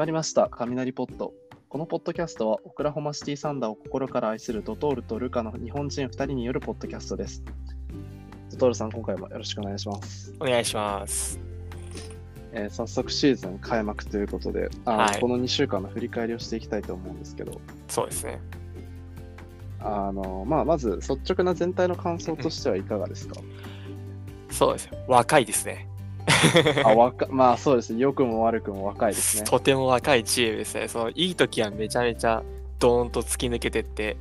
まりました、雷ポット。このポッドキャストは、オクラホマシティサンダーを心から愛するドトールとルカの日本人2人によるポッドキャストです。ドトールさん、今回もよろしくお願いします。お願いします。えー早速シーズン開幕ということで、あのはいこの2週間の振り返りをしていきたいと思うんですけど、そうですね。あのまあ、まず率直な全体の感想としてはいかがですか？そうですよ。若いですね。あ若まあそうですね、良くも悪くも若いですね。とても若いチームですね。そのいい時はめちゃめちゃドーンと突き抜けてって、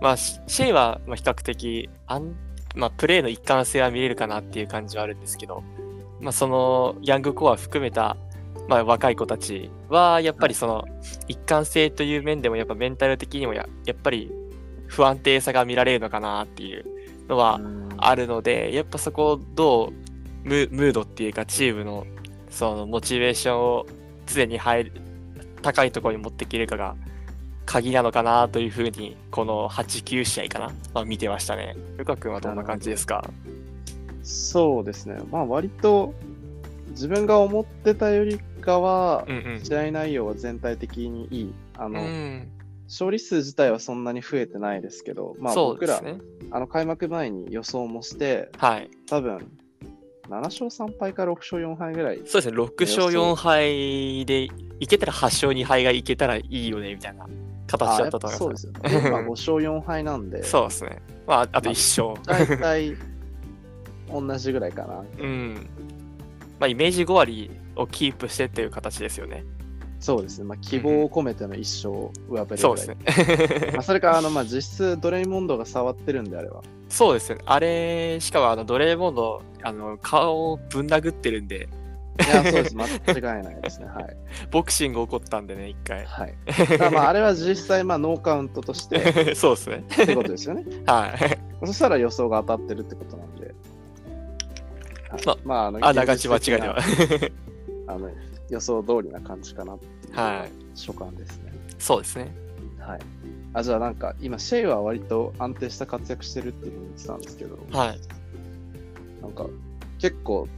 まあ、シシェイはまあ比較的あん、まあ、プレーの一貫性は見れるかなっていう感じはあるんですけど、まあ、そのヤングコア含めた、まあ、若い子たちはやっぱりその一貫性という面でもやっぱメンタル的にもややっぱり不安定さが見られるのかなっていうのはうん。あるので、やっぱそこをどうムムードっていうかチームのそのモチベーションを常に入る高いところに持っていけるかが鍵なのかなというふうにこの8、9試合かな、まあ、見てましたね。ルカ君はどんな感じですか？そうですね、まあ割と自分が思ってたよりかはう、んうん。試合内容は全体的にいい。あの、うん、勝利数自体はそんなに増えてないですけど、まあ僕ら、ね。あの開幕前に予想もして、はい。多分7勝3敗か6勝4敗ぐらい。そうですね。6勝4敗でいけたら8勝2敗がいけたらいいよねみたいな形だったと思います。そうですよね。まあ5勝4敗なんで、そうですね。まあ、あと1勝。大体同じぐらいかな。うん。まあ、イメージ5割をキープしてっていう形ですよね。そうですね。まあ希望を込めての1勝上振りそう。ですね。まあそれか、あの、まあ実質ドレイモンドが触ってるんであれば。そうですね。あれ、しかもあのドレーモンド、あの顔をぶん殴ってるんで、いや、そうです。間違いないですね。はい。ボクシング起こったんでね、一回。はい。まあ、あれは実際、まあ、ノーカウントとして そうですね。ってことですよね。はい。そしたら予想が当たってるってことなんで。はいままあ、あのあながち間違いでは。あの予想通りな感じかなってはい。所感ですね。そうですね。はい。あ、じゃあなんか、今、シェイは割と安定した活躍してるっていうふうに言ってたんですけど、はい。なんか、結構、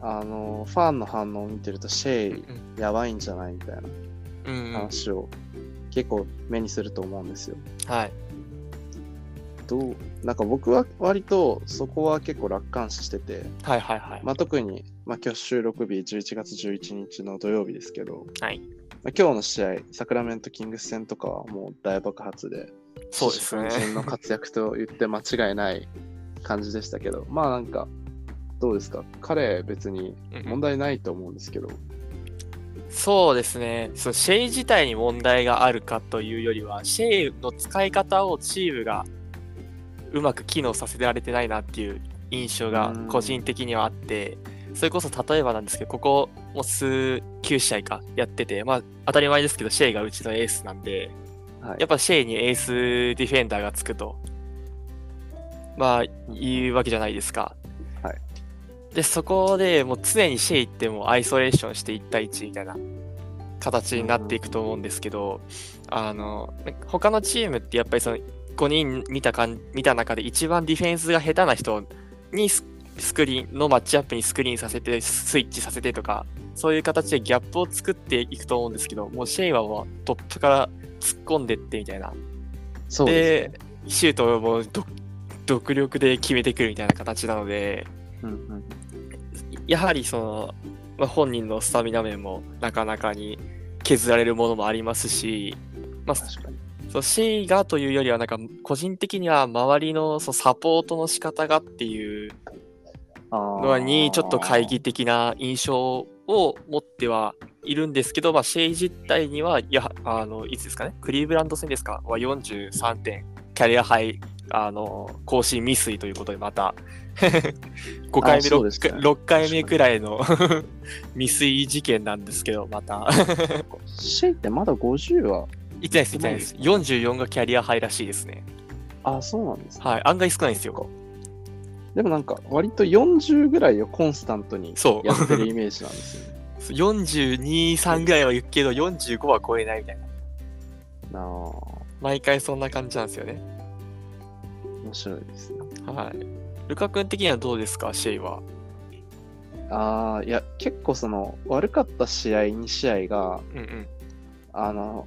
あの、ファンの反応を見てると、シェイ、やばいんじゃないみたいなうん、うん。話を結構目にすると思うんですよ。はい。どうなんか僕は割とそこは結構楽観視してて、はいはいはい。まあ、特に、まあ、今日収録日11月11日の土曜日ですけど、はい。まあ、今日の試合、サクラメントキングス戦とかはもう大爆発で、そうですね。の活躍と言って間違いない感じでしたけど、まあなんか、どうですか？彼別にうん。問題ないと思うんですけど、そうですね。そのシェイ自体に問題があるかというよりは、シェイの使い方をチームがうまく機能させられてないなっていう印象がうん。個人的にはあって、それこそ例えばなんですけど、ここもう数9試合かやってて、まあ当たり前ですけど、シェイがうちのエースなんで、はいやっぱシェイにエースディフェンダーがつくと、まあ言うわけじゃないですか。はいで、そこでもう常にシェイってもうアイソレーションして1対1みたいな形になっていくと思うんですけど、あの、他のチームってやっぱりその5人見たかん見た中で一番ディフェンスが下手な人にススクリーンのマッチアップにスクリーンさせてスイッチさせてとかそういう形でギャップを作っていくと思うんですけどもうシェイはもうトップから突っ込んでってみたいなそうですね。シュートをもうど独力で決めてくるみたいな形なのでうんうんやはりその、まあ、本人のスタミナ面もなかなかに削られるものもありますし、まあ、確かに。そうシェイがというよりはなんか個人的には周りのそうサポートの仕方がっていうののにちょっと懐疑的な印象を持ってはいるんですけど、まあ、シェイ自体にはいやあのいつですかねクリーブランド戦ですか？は43点キャリアハイあの更新未遂ということでまた。5回目そうですか。6, 6回目くらいの 未遂事件なんですけどまた。シェイってまだ50は、言ってないです言ってないです。44がキャリアハイらしいですね。あ、そうなんですね。はい案外少ないんですよでもなんか、割と40ぐらいをコンスタントにそうやってるイメージなんですよね。42、3ぐらいは言うけど、45は超えないみたいな。なあ、面毎回そんな感じなんですよね。白いですね。はい。ルカ君的にはどうですか、シェイは。ああ、いや、結構その、悪かった試合2試合が、うんうん。あの、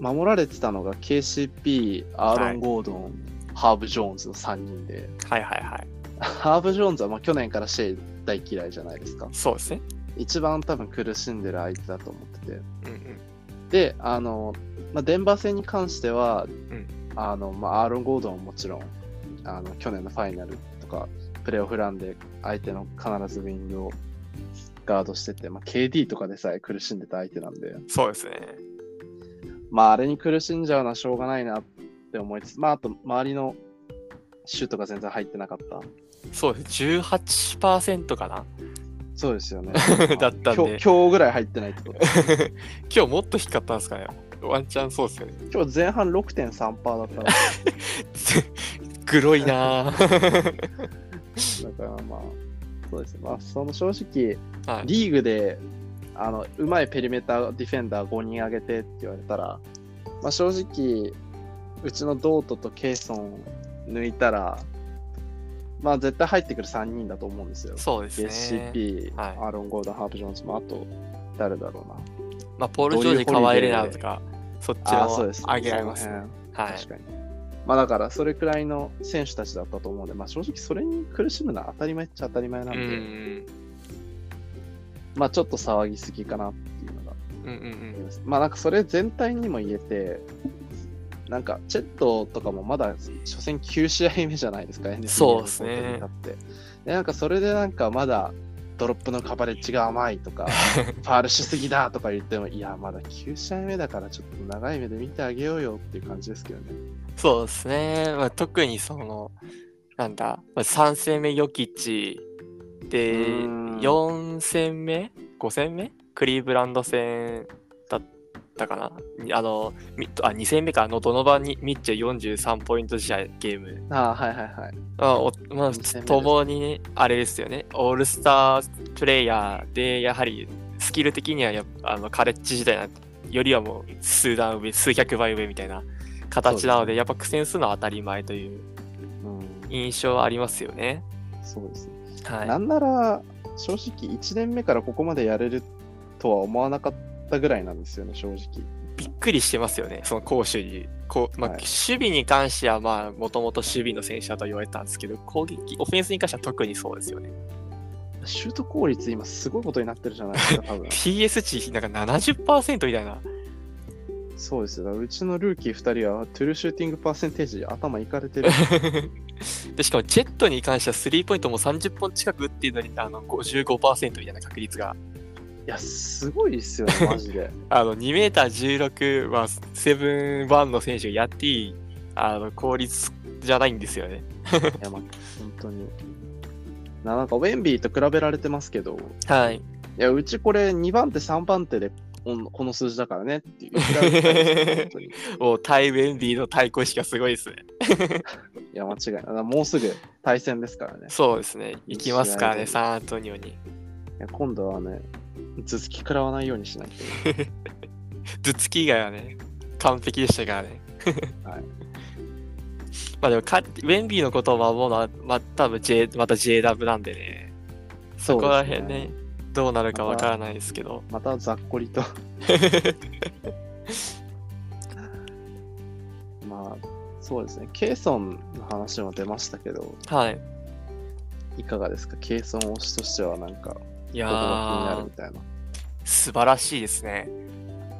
守られてたのが KCP、アーロン・ゴードン、ハーブ・ジョーンズの3人で、はいはいはい。ハーブ・ジョーンズはまあ去年からシェイ大嫌いじゃないですか。そうですね。一番多分苦しんでる相手だと思ってて。うんうん。で、あの、まあ、デンバー戦に関しては、んあの、まあ、アーロン・ゴードンももちろん、あの、去年のファイナルとか、プレーオフランで相手の必ずウィングをガードしてて、まあ、KD とかでさえ苦しんでた相手なんで、そうですね。まあ、あれに苦しんじゃうのはしょうがないなって思いつつ、まあ、あと、周りのシュートが全然入ってなかった。そうです。18%かな？そうですよね。だったんで今日今日ぐらい入ってないってこと。今日もっと低かったんですかね？ワンチャンそうですよね。今日前半6.3%だったら、グロいなぁだからまあ、そうですね。まあ、その正直、はい。リーグであのうまいペリメーターディフェンダー5人上げてって言われたら、まあ、正直、うちのドートとケイソン抜いたら、まあ絶対入ってくる3人だと思うんですよ。そうですね。SCP、はいアーロン・ゴードン、ハーブ・ジョーンズも、あと誰だろうな。まあ、ポール・ジョージ、カワイ・レナーとか、そっちああ、そうです、を上げられますね。そのはい。辺確かに。まあだから、それくらいの選手たちだったと思うんで、まあ正直それに苦しむのは当たり前っちゃ当たり前なうんで、んまあちょっと騒ぎすぎかなっていうのがうん。うんうんうん。まあなんかそれ全体にも言えて、なんかチェットとかもまだ初戦9試合目じゃないですか、そうですねのコートに立ってで、なんかそれでなんかまだドロップのカバレッジが甘いとか、ファールしすぎだとか言っても、いや、まだ9試合目だからちょっと長い目で見てあげようよっていう感じですけどね。そうですね。まあ、特にその、なんだ、まあ、3戦目ヨキッチで、うーん4戦目 ?5 戦目？クリーブランド戦だったかな？あの、みあ2戦目か、あのドノバンにミッチェ43ポイント試合ゲーム。ああ、はいはいはい。まあ、おまあともに、あれですよね、オールスタープレイヤーで、やはりスキル的にはやあのカレッジ時代なよりはもう数段上、数百倍上みたいな形なので、やっぱ苦戦するのは当たり前といううん、印象はありますよね。そうですね。はい。なんなら、正直1年目からここまでやれるとは思わなかったぐらいなんですよね、正直。びっくりしてますよね、その攻守に。こうまあ、はい守備に関しては、まあ、もともと守備の選手だと言われてたんですけど、攻撃、オフェンスに関しては特にそうですよね。シュート効率今すごいことになってるじゃないですか、多分。TS 値なんか70%みたいな。そうですよ。うちのルーキー2人はトゥルーシューティングパーセンテージ頭いかれてる。でしかも、ジェットに関してはスリーポイントも30本近く打っているのに、あの55%みたいな確率が。いや、すごいですよね、マジで。あの2メーター16はセブンワンの選手がやっていいあの効率じゃないんですよね。いや、まあ、本当に。ななんか、ウェンビーと比べられてますけど、はい。いや、うちこれ2番手、3番手でこの数字だからねっていう。もう対ウェンビーの対抗意識がすごいですね。や、間違いない。もうすぐ対戦ですからね。そうですね。行きますからね、サンアントニオに。いや今度はね、頭突き食らわないようにしないと。頭突き以外はね、完璧でしたからね。はいまあでもか、ウェンビーのことを守るのは、まあ多分 J、また JW なんでね、そこら辺ね、どうなるかわからないですけど。またざっこりと。まあ、そうですね。ケイソンの話も出ましたけど、はい。いかがですか？ケイソン推しとしてはなんか、いやどこが気になるーみ、たいな。素晴らしいですね。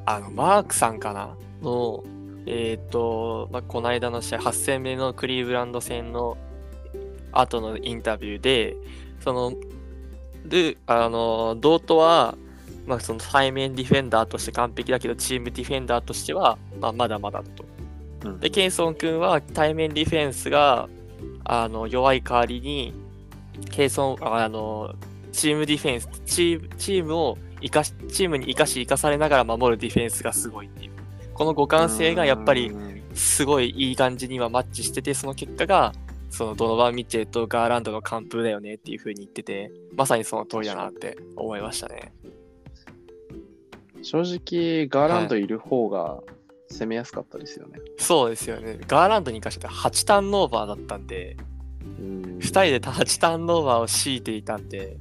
あの、マークさんかな？の、えっ、と、まあ、この間の試合、8戦目のクリーブランド戦の後のインタビューで、その、で、あの、ドートは、まあ、その対面ディフェンダーとして完璧だけど、チームディフェンダーとしては、まあ、まだまだだと。うんで、ケンソン君は対面ディフェンスがあの弱い代わりに、ケイソン、あの、チームディフェンス、チームチームを生かし、チームに生かし生かされながら守るディフェンスがすごいっていう。この互換性がやっぱりうんすごいいい感じにはマッチしてて、その結果が、そのドノバン・ミッチェルとガーランドの完封だよねっていう風に言ってて、まさにその通りだなって思いましたね。正直、ガーランドいる方が攻めやすかったですよね。そうですよね。ガーランドに関しては8ターンオーバーだったんで、うん2人で8ターンオーバーを強いていたんで、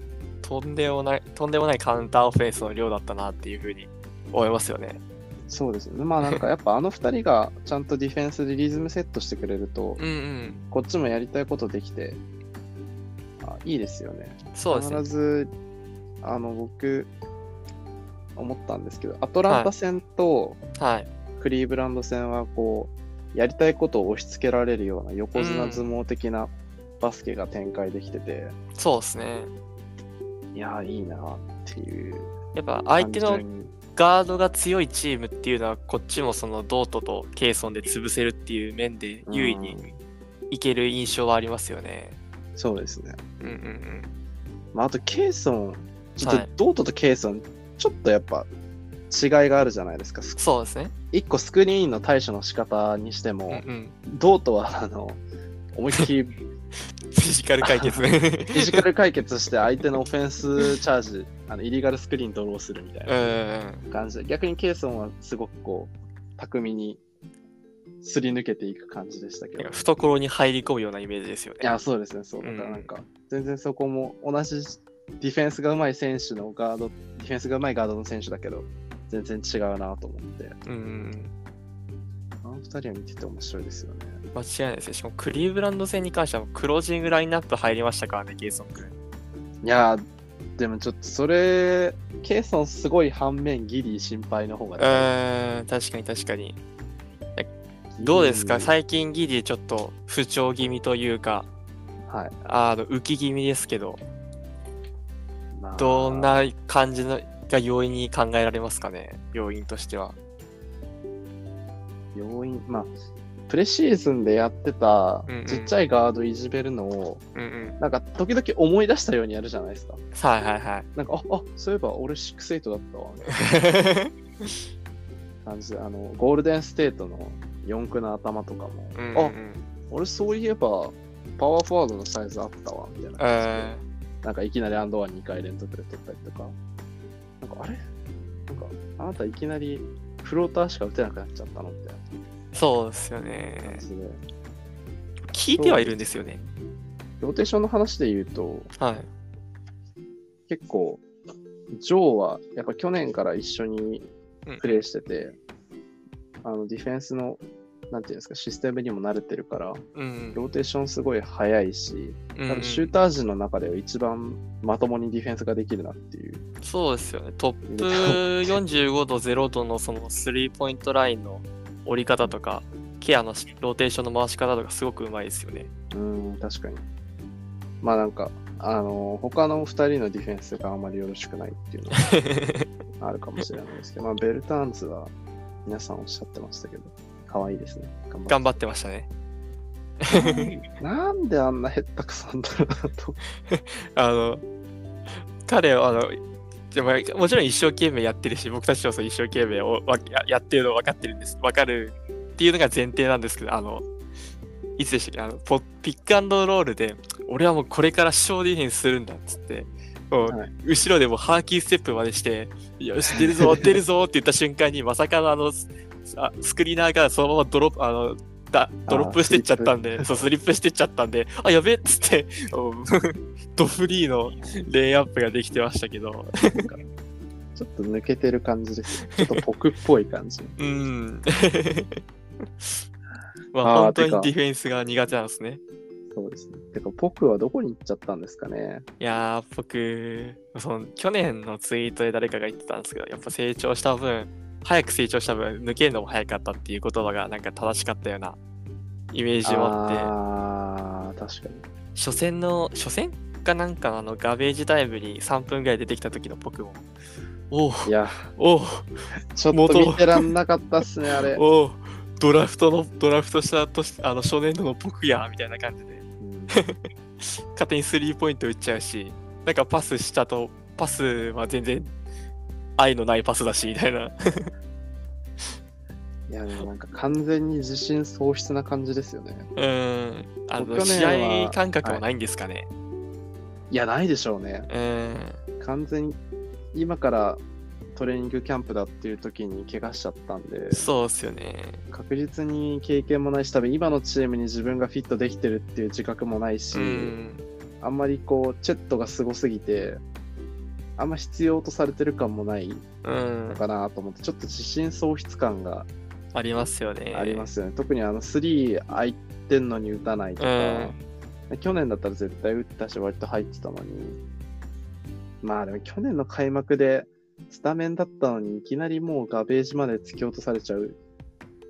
とんでもない、とんでもないカウンターオフェンスの量だったなっていう風に思いますよね。そうですね。まあなんかやっぱあの二人がちゃんとディフェンスでリズムセットしてくれると、うんうん。こっちもやりたいことできて、あいいですよね。そうですね必。ず、あの、僕、思ったんですけど、アトランタ戦とはい。クリーブランド戦は、こう、やりたいことを押し付けられるような横綱相撲的なバスケが展開できてて、そうですね。いやー、いいなっていうやっぱ相手のガードが強いチームっていうのは、こっちもそのドートとケイソンで潰せるっていう面で優位にいける印象はありますよね。そうですね。うんうんうん。まあ、あと、ケイソン、ちょっとはいドートとケイソン、ちょっとやっぱ違いがあるじゃないですか。そうですね。一個スクリーンの対処の仕方にしても、うんうん。ドートはあの思いっきりフフィジカル解決ね。ィジカル解決して相手のオフェンスチャージ、あのイリガルスクリーンドローするみたいなうん。感じで、逆にケイソンはすごくこう、巧みにすり抜けていく感じでしたけど。い懐に入り込むようなイメージですよね。や、そうですね、そう。だからなんか、全然そこも同じディフェンスが上手い選手のガード、ディフェンスが上手いガードの選手だけど、全然違うなと思って、うんうん。あの二人は見てて面白いですよね。間違いないですね。しかもクリーブランド戦に関してはクロージングラインナップ入りましたからね、ケイソン君。いやー、でもちょっとそれ、ケイソンすごい反面ギリ心配の方がうん、確かに確かに。どうですか？最近ギリちょっと不調気味というか、はい。あの浮き気味ですけど、まあどんな感じのが要因に考えられますかね？要因としては。要因、まあ、プレシーズンでやってたちっちゃいガードいじめるのを、うんうん。なんか時々思い出したようにやるじゃないですか。はいはいはい。なんか、あ、あそういえば俺6-8だったわ、感じで、あの、ゴールデンステートの四駆の頭とかも、うんうんうんあ、俺そういえばパワーフォワードのサイズあったわ、みたいな感じで。えなんかいきなりアンドワン2回連続で取ったりとか、なんかあれ？なんかあなたいきなりフローターしか打てなくなっちゃったの？みたいーそうですよなね聞いてはいるんですよね。ローテーションの話で言うと、はい。結構、ジョーはやっぱ去年から一緒にうんプレイしてて、あのディフェンスの、なんていうんですか、システムにも慣れてるから、うんローテーションすごい早いし、うん。多分シューター陣の中では一番まともにディフェンスができるなっていう。そうですよね。トップ45度、0度のそのスリーポイントラインの折り方とか、ケアのしローテーションの回し方とかすごくうまいですよね。うん、確かに。まあなんか、あの他の2人のディフェンスがあまりよろしくないっていうのは あるかもしれないですけど、まあベルターンズは皆さんおっしゃってましたけど、可愛いですね。頑張ってましたね。なんであんなヘッタクさんだろうなと。あの、彼は、あの、でももちろん一生懸命やってるし、僕たちもそう一生懸命をわややってるの分かってるんです。分かるっていうのが前提なんですけど、あの、いつでしたっけ？あのポピックアンドロールで、俺はもうこれから小ディフェンスするんだっつって、もうはい後ろでもうハーキーステップまでして、よし、出るぞ、出るぞって言った瞬間に、まさかのあの、あスクリーナーがそのままドロップ、あの、だドロップしてっちゃったんで、そう、スリップしてっちゃったんで、あ、やべえっつって、うん ドフリーのレイアップができてましたけど、ちょっと抜けてる感じです。ちょっとポクっぽい感じ。うん。まああ、ー本当にディフェンスが苦手なんですね。そうですね。てか、ポクはどこに行っちゃったんですかね？いやー、僕、その去年のツイートで誰かが言ってたんですけど、やっぱ成長した分、早く成長した分、抜けるのも早かったっていう言葉がなんか正しかったようなイメージもあって、ああ、確かに。初戦の、初戦かなんかのあのガベージタイムに3分ぐらい出てきた時のポクモン。おう。いや、おう。ちょっと見てらんなかったっすね、あれ。おう。ドラフトの、ドラフトしたとしあの初年度のポクやみたいな感じで、うん。勝手にスリーポイント打っちゃうし、なんかパスしたと、パスは全然愛のないパスだし、みたいな。いや、でもなんか完全に自信喪失な感じですよね。うーん。あの、試は合感覚もないんですかね。いや、ないでしょうね。うーん。完全に今からトレーニングキャンプだっていう時に怪我しちゃったんで、そうっすよね。確実に経験もないし、多分今のチームに自分がフィットできてるっていう自覚もないし、うん。あんまりこう、チェットがすごすぎて、あんま必要とされてる感もないうんの。かなと思って、ちょっと自信喪失感がありますよね。ありますよね。特にあの3空いてんのに打たないとか、去年だったら絶対打ったし、割と入ってたのに。まあでも去年の開幕でスタメンだったのに、いきなりもうガベージまで突き落とされちゃう。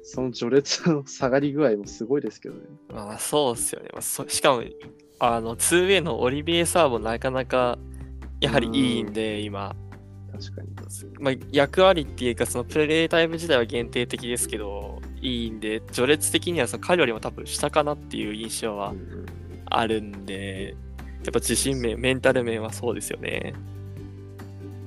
その序列の下がり具合もすごいですけどね。まあそうっすよね。まあ、そしかも、あの、2way のオリビエサーもなかなか、やはりいいんで、今。確かに。まあ、役割っていうか、そのプレイタイム自体は限定的ですけど、いいんで、序列的にはその彼よりも多分下かなっていう印象はあるんで、やっぱ自信面、メンタル面はそうですよね。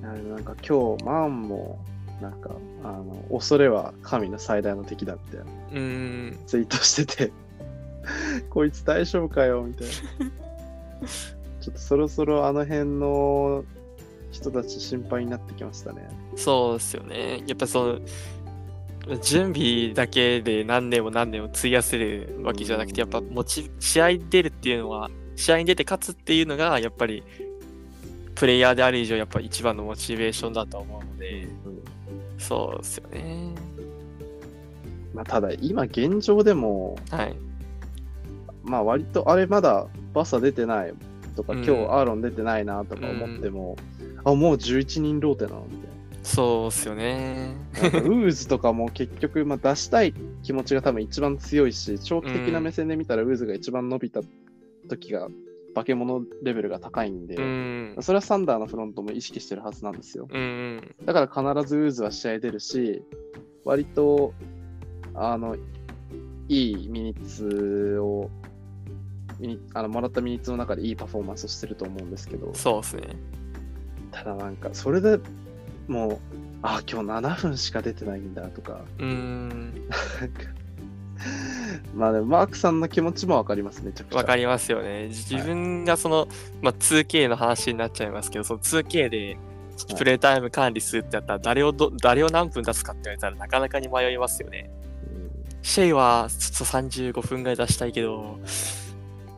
なんか今日、マンも、なんか、あの、恐れは神の最大の敵だみたいなうーん、ツイートしてて、こいつ大丈夫かよみたいな。ちょっとそろそろあの辺の人たち心配になってきましたね。そうですよね。やっぱその、準備だけで何年も何年も費やせるわけじゃなくて、やっぱモチ試合に出るっていうのは、試合に出て勝つっていうのが、やっぱり、プレイヤーである以上、やっぱ一番のモチベーションだと思うので、そうですよね。まあ、ただ、今現状でも、はい。まあ割とあれまだバサ出てないとか、うん今日アーロン出てないなとか思っても、あ、もう11人ローテなの？みたいそうですよね。ウーズとかも結局、まあ、出したい気持ちが多分一番強いし、長期的な目線で見たらウーズが一番伸びた時が、化け物レベルが高いんで、うん。それはサンダーのフロントも意識してるはずなんですよ。うん。だから必ずウーズは試合出るし、割と、あの、いいミニッツを、あのもらったミニッツの中でいいパフォーマンスをしてると思うんですけど、そうですね。ただなんか、それでもう、あ、今日7分しか出てないんだとか、うん。まあでも、マークさんの気持ちもわかります、めちゃくちゃ。わかりますよね。自分がその、まあ、2K の話になっちゃいますけど、その 2K ではいプレイタイム管理するってやったら、誰をど、誰を何分出すかって言われたらなかなかに迷いますよね。シェイはちょっと35分ぐらい出したいけど、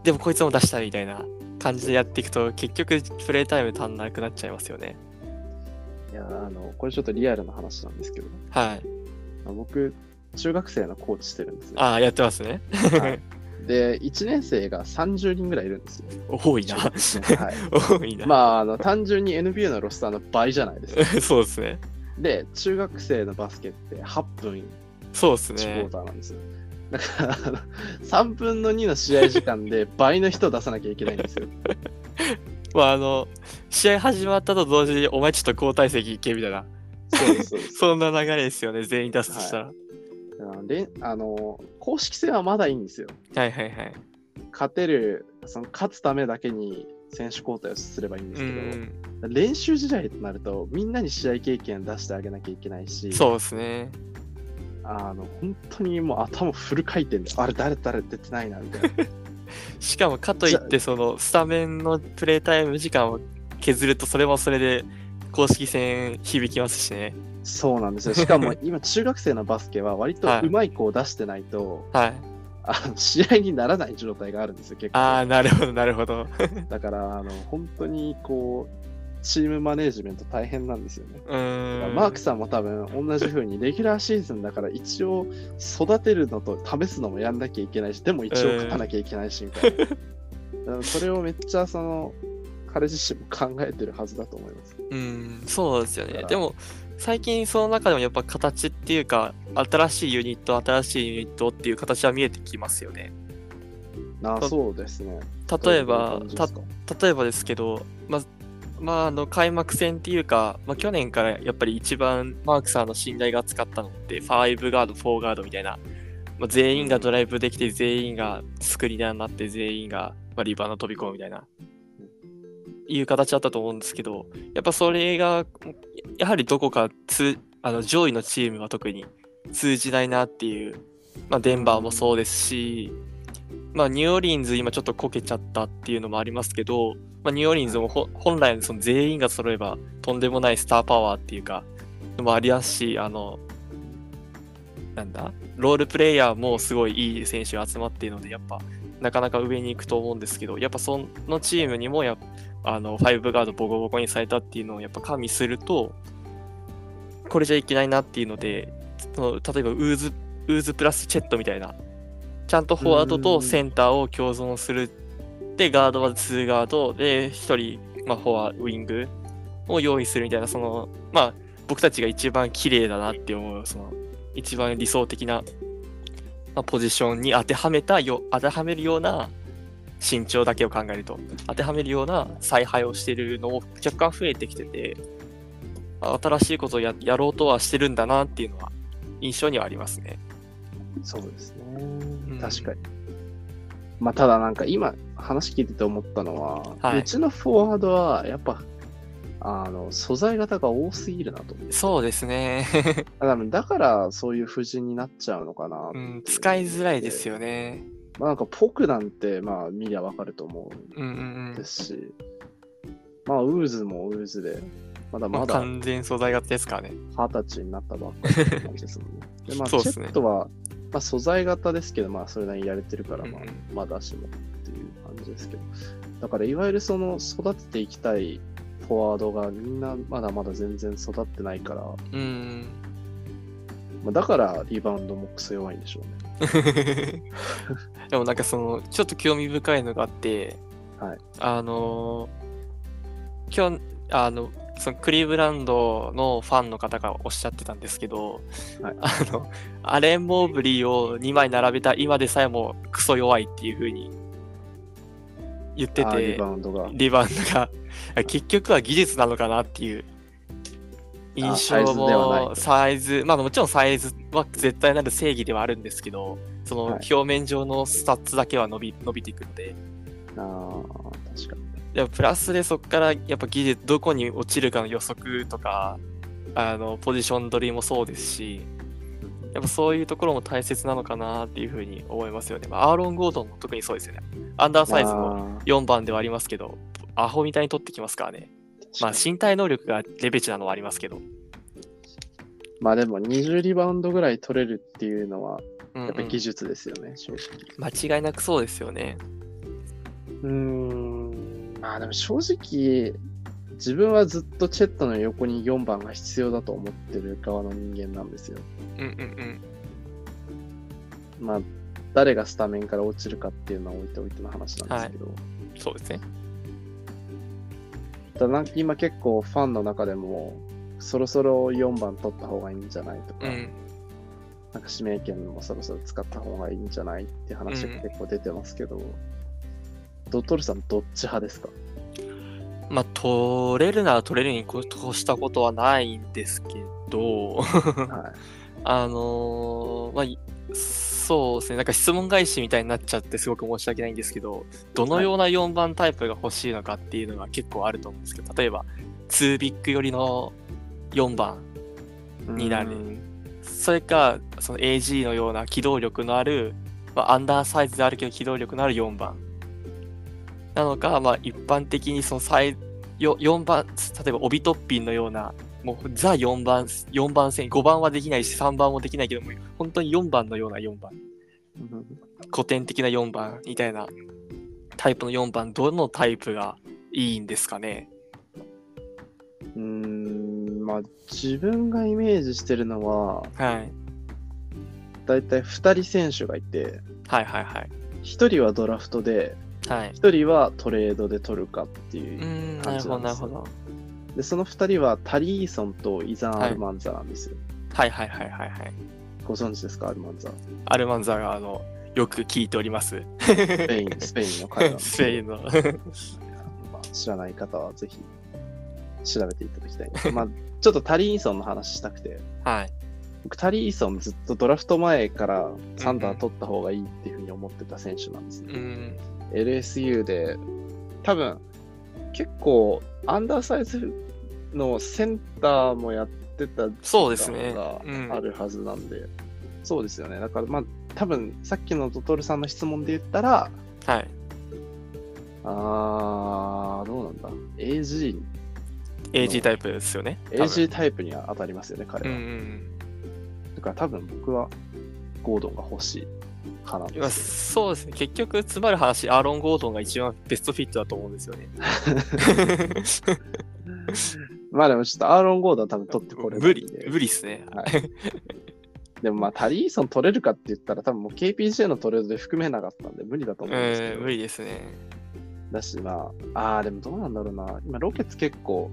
でもこいつも出したいみたいな感じでやっていくと、結局プレイタイム足んなくなっちゃいますよね。いや、あの、これちょっとリアルな話なんですけど、はい。まあ僕、中学生のコーチしてるんですよ。ああ、やってますね。はい で、1年生が30人ぐらいいるんですよ。多いな。はい。多いな。まあ、あの単純に NBA のロスターの倍じゃないですか。そうですね。で、中学生のバスケって8分そうです1クォねー。ターなんですよ。だから、あの3分の2の試合時間で倍の人を出さなきゃいけないんですよ。まあ、あの、試合始まったと同時に、お前ちょっと交代席行けみたいな、そうです、そうです。そんな流れですよね、全員出すとしたら。あのれあの公式戦はまだいいんですよ。はいはいはい。勝てる、その勝つためだけに選手交代をすればいいんでうすけど、ん。練習試合となると、みんなに試合経験出してあげなきゃいけないし、そうですね。あの本当にもう頭フル回転で、あれ、誰、誰出てないなみたいな。しかもかといって、そのスタメンのプレイタイム時間を削ると、それもそれで公式戦響きますしね。そうなんですよ。しかも 今、中学生のバスケは割とはい上手い子を出してないと、はい。あの試合にならない状態があるんですよ、結構。ああ、なるほど、なるほど。だから、あの本当にこう、チームマネージメント大変なんですよね。マークさんも多分同じ風にレギュラーシーズンだから一応育てるのと試すのもやんなきゃいけないし、でも一応勝たなきゃいけないしみたいな。それをめっちゃその彼自身も考えてるはずだと思います。うん、そうですよ。ねでも、最近その中でもやっぱ形っていうか、新しいユニット、新しいユニットっていう形は見えてきますよね。あとそうですね。例えば例えばですけど、まあ、まあ、あの開幕戦っていうか、まあ、去年からやっぱり一番マークさんの信頼が厚かったのって、5ガード、4ガードみたいな、まあ、全員がドライブできて、全員がスクリーナーになって、全員が、まあ、リバーの飛び込むみたいな、いう形だったと思うんですけど、やっぱそれが、やはりどこかつあの上位のチームは特に通じないなっていう、まあ、デンバーもそうですし、まあ、ニューオリンズ今ちょっとこけちゃったっていうのもありますけど、まあ、ニューオーリンズも本来その全員が揃えばとんでもないスターパワーっていうか、もありますし、あの、なんだ、ロールプレイヤーもすごいいい選手が集まっているので、やっぱなかなか上に行くと思うんですけど、やっぱそのチームにもやあの、5ガードボコボコにされたっていうのをやっぱ加味すると、これじゃいけないなっていうので、その例えばウーズ、ウーズプラスチェットみたいな、ちゃんとフォワードとセンターを共存する。で、ガードは2ガードで、1人、まあ、フォア、ウィングを用意するみたいな、その、まあ、僕たちが一番綺麗だなって思う、その、一番理想的な、まあ、ポジションに当てはめたよ、当てはめるような身長だけを考えると、当てはめるような采配をしているのを若干増えてきてて、新しいことをややろうとはしてるんだなっていうのは印象にはありますね。そうですね。うん確かに。まあ、ただなんか今話聞いてて思ったのは、はいうちのフォワードはやっぱ、あの、素材型が多すぎるなと。そうですね。だからそういう布陣になっちゃうのかな。うん、使いづらいですよね。まあなんかポクなんてまあ見りゃわかると思うんうんううんんで。すし、まあウーズもウーズで、まだまだ完全素材型ですからね。二十歳になったばっかりですもんね。で、まあ、チそうですねェットは、まあ、素材型ですけど、まあ、それなりにやれてるから、まあまだしもっていう感じですけど。だから、いわゆるその、育てていきたいフォワードがみんなまだまだ全然育ってないから、うん。まあ、だからリバウンドもクソ弱いんでしょうね。でもなんかその、ちょっと興味深いのがあって、はいあのー、今日、あの、そのクリーブランドのファンの方がおっしゃってたんですけど、はい。あの、アレン・モーブリーを2枚並べた今でさえもクソ弱いっていう風に言っててリバ、ウンドが。リバウンドが。結局は技術なのかなっていう。印象もサイズまあもちろんサイズは絶対なる正義ではあるんですけどそのはい。表面上のスタッツだけは伸び伸びていくので。ああ、確かに。でもプラスでそこからやっぱ技術どこに落ちるかの予測とかあのポジション取りもそうですしやっぱそういうところも大切なのかなっていうふうに思いますよね、まあ、アーロン・ゴードンも特にそうですよねアンダーサイズもあ4番ではありますけど、アホみたいに取ってきますからね。ーまあ身体能力がレベチなのはありますけど。まあでも20リバウンドぐらい取れるっていうのは、うんうんやっぱり技術ですよね、正直。間違いなくそうですよね。うーん、まあでも正直、自分はずっとチェットの横に4番が必要だと思ってる側の人間なんですよ。うんうんうん。まあ、誰がスタメンから落ちるかっていうのは置いておいての話なんですけど、そうですね。ただなんか今結構ファンの中でも、そろそろ4番取った方がいいんじゃないとか、うん。なんか指名権もそろそろ使った方がいいんじゃないって話が結構出てますけど、ドトルさんどっち派ですか？まあ取れるなら取れるに越したことはないんですけど、は あのーまあい、そうですね、なんか質問返しみたいになっちゃってすごく申し訳ないんですけど、どのような4番タイプが欲しいのかっていうのが結構あると思うんですけど、例えば2ビッグ寄りの4番い。になるうんそれか、その AG のような機動力のある、まあ、アンダーサイズであるけど機動力のある4番。なのか、まあ、一般的にそのサイよ4番、例えばオビトッピンのような、もうザ4番、4番戦、5番はできないし、3番もできないけども、本当に4番のような4番。うん古典的な4番みたいなタイプの4番、どのタイプがいいんですかね？うーん、まあ自分がイメージしてるのは、はい。だいたい2人選手がいて、はいはいはい。1人はドラフトで、はい。1人はトレードで取るかってういう。感るほどじなんですよなるほど。で、その2人はタリーソンとイザン・アルマンザなんですよ。はいはいはいはいはい。ご存知ですか、アルマンザ。アルマンザがあのよく聞いております。スペイン、スペインの彼なんですスペインの。まあ、知らない方はぜひ調べていただきたい。まあ、ちょっとタリーソンの話したくて、はい。僕、タリーソンずっとドラフト前からサンダー取った方がいいっていうふうに思ってた選手なんですね。うん。LSU で、多分、結構、アンダーサイズのセンターもやってたそうですねがうんあるはずなんで、そうですよね。だから、まあ、多分、さっきのドトルさんの質問で言ったら、はい。あー、どうなんだ。AG、AG タイプですよね。AG タイプには当たりますよね、彼うんうは。ん。だから多分僕はゴードンが欲しい。派なそうですね。結局、詰まる話、アーロン・ゴードンが一番ベストフィットだと思うんですよね。まあでもちょっとアーロン・ゴードンは多分取ってこれ無で理、無理っすね。はい。でもまあタリーソン取れるかって言ったら多分もう KPJ のトレードで含めなかったんで無理だと思うんですけど。うん、無理ですね。だしまあ、ああ、でもどうなんだろうな。今ロケッツ結構、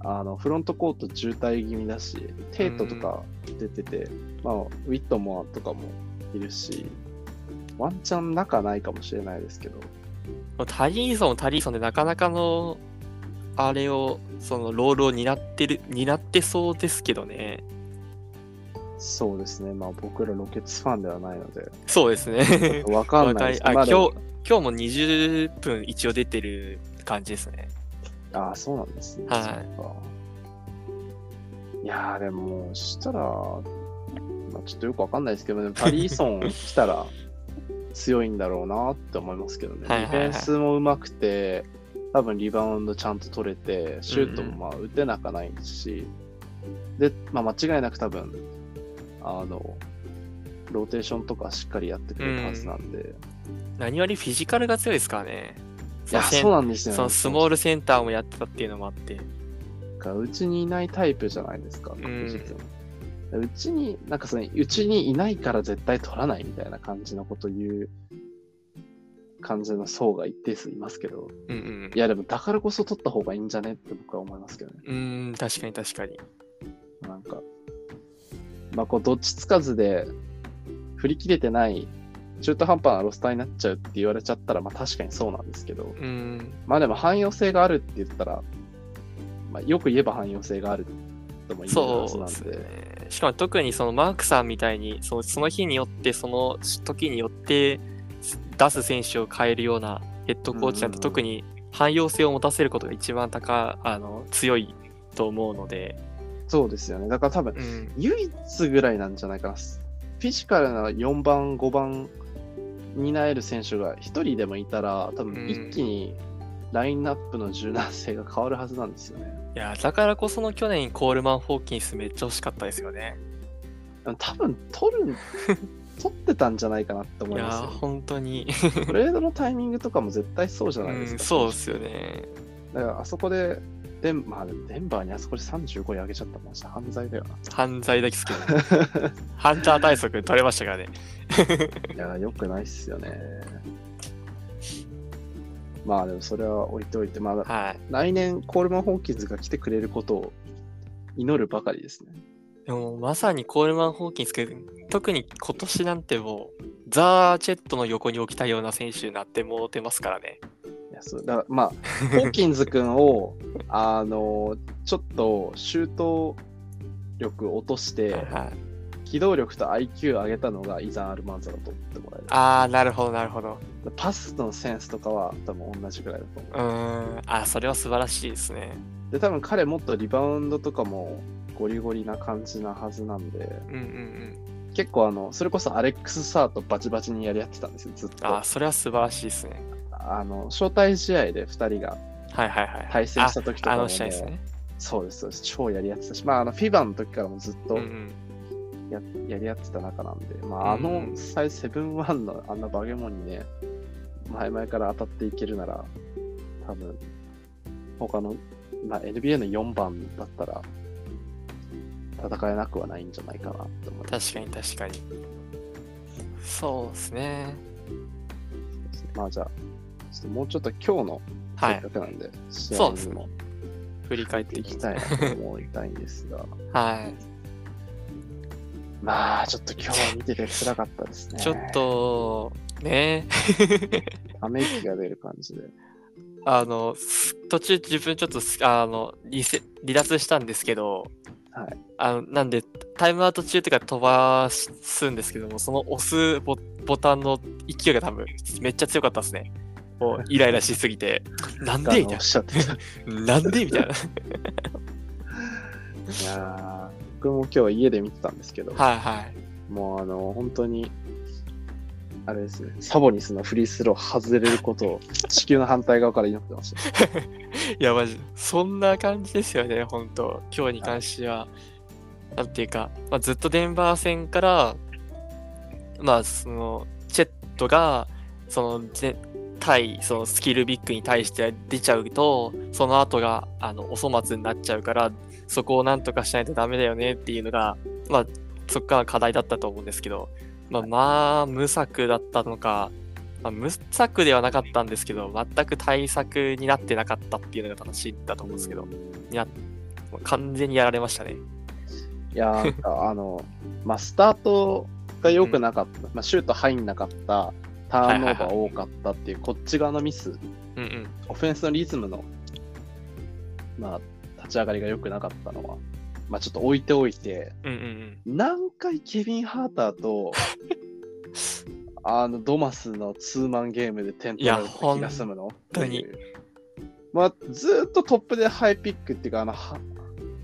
あのフロントコート渋滞気味だし、テイトとか出てて、まあ、ウィットモアとかもいるし、ワンチャン仲ないかもしれないですけど、タリーソンもタリーソンでなかなかの、あれを、そのロールを担ってる、担ってそうですけどね。そうですね。まあ僕らロケッツファンではないので、そうですね。わかんないですあ、今日、今日も20分一応出てる感じですね。ああ、そうなんですね。はいいやー、でもしたら、まあ、ちょっとよくわかんないですけど、でもタリーソン来たら強いんだろうなって思いますけどね。ディフェンスも上手くて、多分リバウンドちゃんと取れて、シュートもまあ打てなかないですし、で、まあ、間違いなく多分、あの、ローテーションとかしっかりやってくれるはずなんで、何よりフィジカルが強いですからね。いや、そうなんですよね。そのスモールセンターもやってたっていうのもあって。かうちにいないタイプじゃないですか、ん確実にうちに、なんかその、うちにいないから絶対取らないみたいな感じのこと言う感じの層が一定数いますけど、うんうんい。やでもだからこそ取った方がいいんじゃねって僕は思いますけどね。うーん、確かに確かに。なんか、まあこう、どっちつかずで振り切れてない中途半端なロスターになっちゃうって言われちゃったら、まあ確かにそうなんですけど、うーん。まあでも汎用性があるって言ったら、まあよく言えば汎用性があるとも言えるはずそうですなんで、ね。しかも特にそのマークさんみたいにそのその日によってその時によって出す選手を変えるようなヘッドコーチなんてうん特に汎用性を持たせることが一番高あの強いと思うので、そうですよね。だから多分、うん、唯一ぐらいなんじゃないかな。フィジカルな4番、5番になえる選手が1人でもいたら、多うん分一気にラインナップの柔軟性が変わるはずなんですよね。いやだからこその去年コールマン・ホーキンスめっちゃ惜しかったですよね。多分取る、取ってたんじゃないかなっていや思いますよ。本当に、トレードのタイミングとかも絶対そうじゃないですん、そうですよね。だからあそこで、デン,、まあ、でもデンバーにあそこで35位上げちゃったらマジで犯罪だよ犯罪ですけど、ハンター対策取れましたからね。な。いや、よくないっすよね。まあでもそれは置いておいて、まあはい。来年コールマン・ホーキンズが来てくれることを祈るばかりですね。でもまさにコールマン・ホーキンスが特に今年なんてもうザー・チェットの横に置きたいような選手になってもうてますからね。いやそうだからまあ、ホーキンズ君を、あの、ちょっとシュート力落として、はいはい、機動力と IQ 上げたのがイザン・アルマンザだと思ってもらえる。ああ、なるほどなるほど。パスのセンスとかは多分同じぐらいだと思う。うーん、あそれは素晴らしいですね。で、多分彼もっとリバウンドとかもゴリゴリな感じなはずなんで、うんうんうん。結構あの、それこそアレックス・サーとバチバチにやり合ってたんですよ、ずっと。あそれは素晴らしいですね。あの、招待試合で2人がはいはいはい。対戦した時とかも、ああのね、試合ですね。そうです、そうです。超やり合ってたし、まあ、あの、フィバの時からもずっとうんうん。や,、やり合ってた仲なんで、まあ、あうんの、サイセブンワンのあんなバゲモンにね、前々から当たっていけるなら、多分、他の、まあ、NBA の4番だったら、戦えなくはないんじゃないかなって思います。確かに確かに。そうですね。まあ、じゃあ、ちょっともうちょっと今日のはいせっか。くなんで、試そうですね合にも振り返っていきいきたいなと思いたいんですが、はい。まあ、ちょっと今日は見てて辛かったですね。ちょっと、ね ため息が出る感じで。あの、す途中自分ちょっとす、あの、離脱したんですけど、はい。あの、なんで、タイムアウト中とか飛ばすんですけども、その押すボボタンの勢いが多分、めっちゃ強かったですね。もう、イライラしすぎて、なんでみたいな。なんでみたいな。やー僕も今日は家で見てたんですけど、はいはい。もうあの、本当に、あれですね、サボニスのフリースロー外れることを 地球の反対側から祈ってました。いや、マジ、そんな感じですよね、本当今日に関しては。なんていうか、まあ、ずっとデンバー戦から、まあ、その、トが、その、ぜ対、そのスキルビッグに対して出ちゃうと、その後が、あの、お粗末になっちゃうから、そこをなんとかしないとダメだよねっていうのが、まあ、そこから課題だったと思うんですけど、まあ、まあ、無策だったのか、まあ、無策ではなかったんですけど、全く対策になってなかったっていうのが正しいんだと思うんですけど、いや、完全にやられましたね。いや あの、まあ、スタートが良くなかった、まあ、シュート入んなかった、ターンオーバー多かったっていう、こっち側のミス、うんうん。オフェンスのリズムの、まあ、立ち上がりが良くなかったのは、まあ、ちょっと置いておいて、うんうんうん。何回ケビン・ハーターと、あの、ドマスのツーマンゲームで点取られて気が済むの？本当にまあ、ずーっとトップでハイピックっていうか、あの、は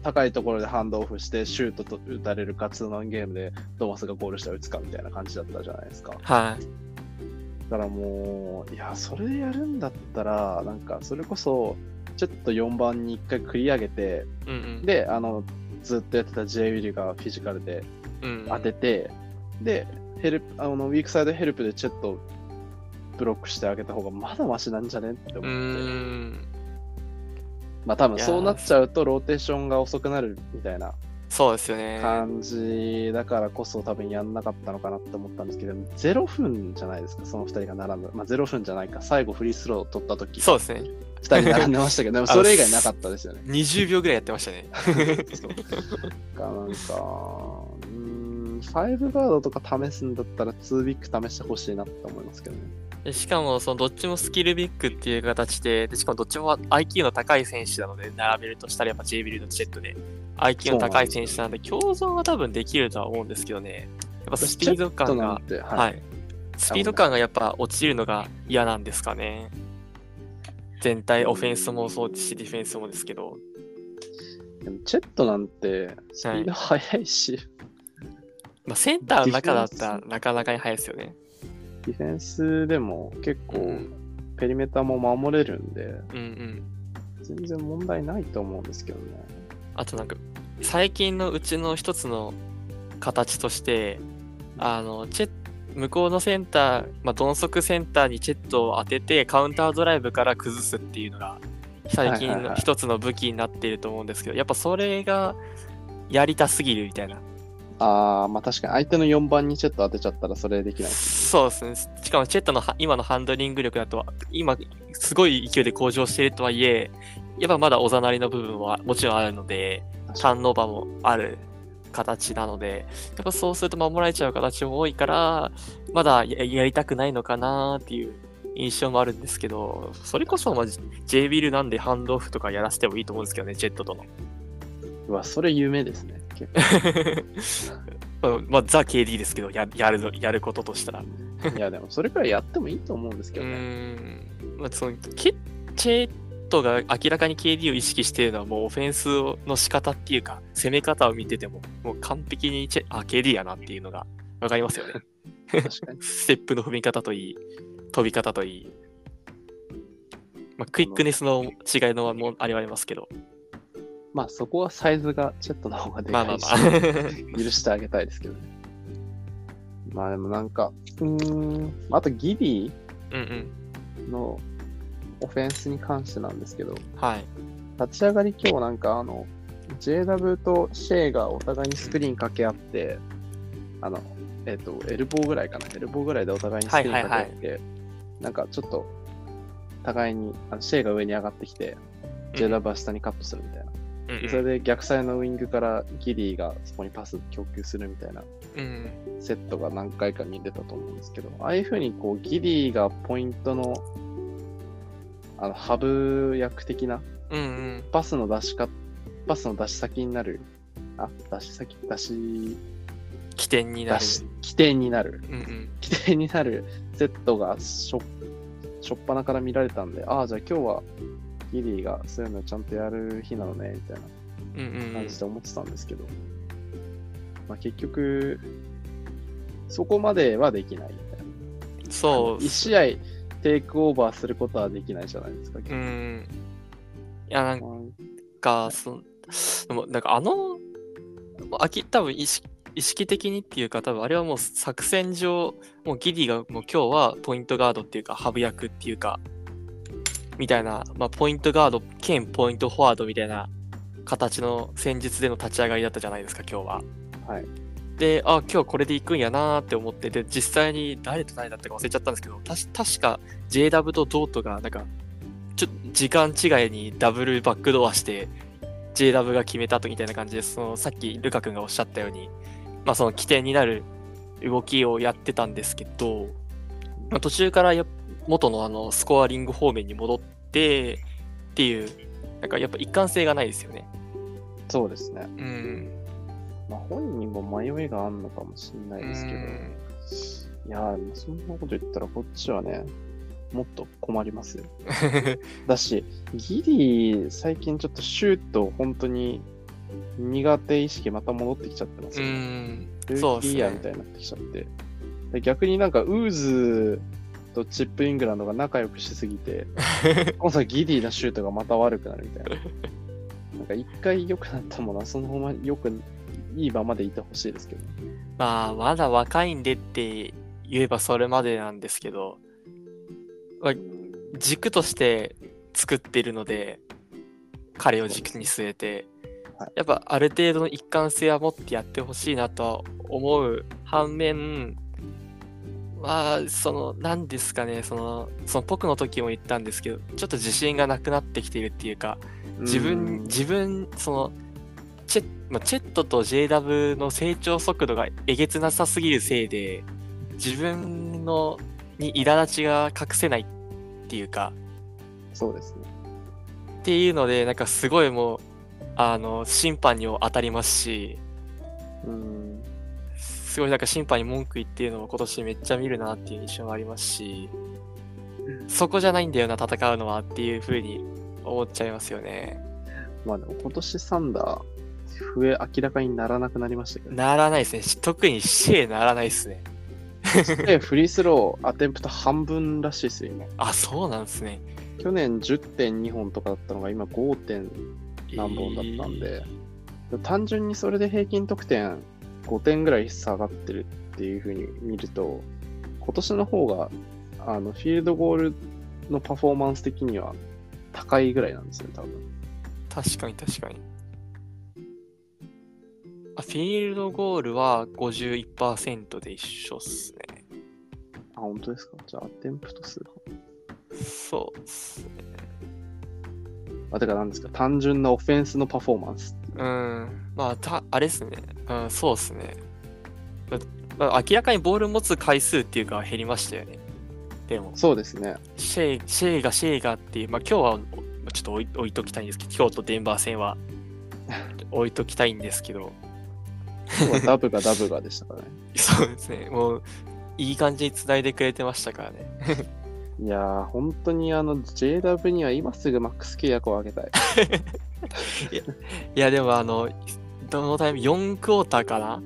高いところでハンドオフしてシュートと打たれるか、ツーマンゲームでドマスがゴールしたら打つかみたいな感じだったじゃないですか。はい。だからもう、いや、それやるんだったら、なんか、それこそ、ちょっと4番に1回繰り上げて、うんうん。で、あの、ずっとやってた J ウィリがフィジカルでうんうん、当てて、で、ヘルプ、あの、ウィークサイドヘルプでちょっとブロックしてあげた方がまだマシなんじゃねって思って。うーん。まあ多分そうなっちゃうとローテーションが遅くなるみたいなそうですよね。感じだからこそ多分やんなかったのかなって思ったんですけど、0分じゃないですか、その2人が並ぶ。まあ0分じゃないか、最後フリースローを取った時そうですね。2人並んでましたけど、でもそれ以外なかったですよね。20秒ぐらいやってましたね。そうかなんか、うーん、5ガードとか試すんだったら2ビッグ試してほしいなって思いますけどね。でしかも、そのどっちもスキルビッグっていう形で、でしかもどっちも IQ の高い選手なので、並べるとしたらやっぱ J ビルのチェットで、IQ の高い選手なので、共存は多分できるとは思うんですけどね。やっぱスピード感がははい。い。スピード感がやっぱ落ちるのが嫌なんですかね。全体、オフェンスもそうですし、ディフェンスもですけど。でもチェットなんてスピード速いし、まあ、センターの中だったらなかなかに速いですよね。ディフェンスでも結構うんペリメーターも守れるんで、うんうん。全然問題ないと思うんですけどね。あとなんか、最近のうちの一つの形として、あの、チェ向こうのセンター、まあ、鈍足センターにチェットを当てて、カウンタードライブから崩すっていうのが、最近の一つの武器になっていると思うんですけど、やっぱそれがやりたすぎるみたいな。ああ、まあ確かに相手の4番にちょっと当てちゃったらそれできない。そうですね。しかもチェットのは今のハンドリング力だと、今、すごい勢いで向上しているとはいえ、やっぱまだおざなりの部分はもちろんあるので、ターンオーバーもある形なので、やっぱそうすると守られちゃう形も多いから、まだややりたくないのかなっていう印象もあるんですけど、それこそ、まあ、J ビルなんでハンドオフとかやらせてもいいと思うんですけどね、ジェットとの。うわ、それ夢ですね。結 まあ、ザ・ KD ですけど、ややるぞやることとしたら。構いや、でもそれくらいやってもいいと思うんですけどね。ん、まあ、そのトが明らかに KD を意識しているのはもうオフェンスの仕方っていうか攻め方を見ててももう完璧にチェあ KD やなっていうのがわかりますよね。確かに。ステップの踏み方といい飛び方といい、まあ、クイックネスの違いのもありはありますけどまあそこはサイズがチェットの方がでまあまかいし、あまあ 許してあげたいですけどね。まあでもなんか、うーん、あとギリうんうんのオフェンスに関してなんですけど、はい。立ち上がり今日なんかあの、JW とシェイがお互いにスクリーン掛け合って、あの、えっ、と、エルボーぐらいかな、エルボーぐらいでお互いにスクリーン掛け合って、なんかちょっと、互いに、あのシェイが上に上がってきて、JW は下にカットするみたいな。うんでそれで逆サイのウィングからギリーがそこにパス供給するみたいなうんセットが何回か見れたと思うんですけど、ああいう風にこうギリーがポイントのあのハブ役的なうんうん。パスの出しか、パスの出し先になる、あ、出し先、出し、起点になる。起点になる、うんうん。起点になるセットがしょ、しょっぱなから見られたんで、ああ、じゃあ今日はギリーがそういうのちゃんとやる日なのね、みたいなうんうん感じで思ってたんですけど、まあ結局、そこまではできないみたいな。そう。1試合テイクオーバーすることはできないじゃないですか。うんいやなんまあか、その、でもなんかあの、あき多分意識意識的にっていうか、多分あれはもう作戦上、もうギリがもう今日はポイントガードっていうか、ハブ役っていうか、みたいな、まあ、ポイントガード兼ポイントフォワードみたいな形の戦術での立ち上がりだったじゃないですか、今日は。はい。で、あ、今日これで行くんやなーって思って、で、実際に誰と誰だったか忘れちゃったんですけど、たし確か JW とドートが、なんか、ちょっと時間違いにダブルバックドアして、JW が決めたとみたいな感じで、そのさっきルカ君がおっしゃったように、まあその起点になる動きをやってたんですけど、まあ、途中からや元のあのスコアリング方面に戻ってっていう、なんかやっぱ一貫性がないですよね。そうですね。うん。まあ、本人も迷いがあるのかもしれないですけど、うんいやー、そんなこと言ったらこっちはね、もっと困りますよ。だし、ギリ、最近ちょっとシュート、本当に苦手意識また戻ってきちゃってますうよ、ね。ん。ルーキーイそうですねヤーみたいになってきちゃって。で逆になんか、ウーズとチップイングランドが仲良くしすぎて、今度はギリーなシュートがまた悪くなるみたいな。なんか一回良くなったものはそのままよくいいままでいてほしいですけど。まあ、まだ若いんでって言えばそれまでなんですけど、まあ、軸として作ってるので、彼を軸に据えてはい、やっぱある程度の一貫性は持ってやってほしいなとは思う反面、まあ、その、なんですかね、その、その僕の時も言ったんですけど、ちょっと自信がなくなってきているっていうか、自う分、ん自分、その、チェ,、まあ、チェットと JW の成長速度がえげつなさすぎるせいで、自分のに苛立ちが隠せないっていうか、そうですね。っていうので、なんかすごいもう、あの、審判にも当たりますし、うん。すごいなんか審判に文句言ってるのを今年めっちゃ見るなっていう印象もありますし、そこじゃないんだよな、戦うのはっていうふうに思っちゃいますよね。まあでも今年サンダー、増え明らかにならなくなりましたけど、ならないですね。し特にシェイならないですね。で、フリースロー、アテンプト半分らしいですよ、今。あ、そうなんですね。去年10.2本とかだったのが今 5. 点何本だったんで、単純にそれで平均得点5点ぐらい下がってるっていう風に見ると、今年の方があのフィールドゴールのパフォーマンス的には高いぐらいなんですよ、多分。確かに確かに。あフィールドゴールは51%で一緒っすね。あ、本当ですか？じゃあ、アテンプト数が。そうっすね。あ、てか何ですか？単純なオフェンスのパフォーマンス。うん。まあ、たあれっすね。うん、そうっすね。ままあ、明らかにボール持つ回数っていうか減りましたよね。でも、そうですね。シェイ、シェイがシェイがっていう、まあ今日はおちょっと置い置いときたいんですけど、今日とデンバー戦は 置いときたいんですけど、ダブがダブがでしたからね。そうですね。もう、いい感じに繋いでくれてましたからね。いやー、本当にあの JW には今すぐマックス契約を上げたい。いや、でもあの、どのタイミング、4クォーターかな？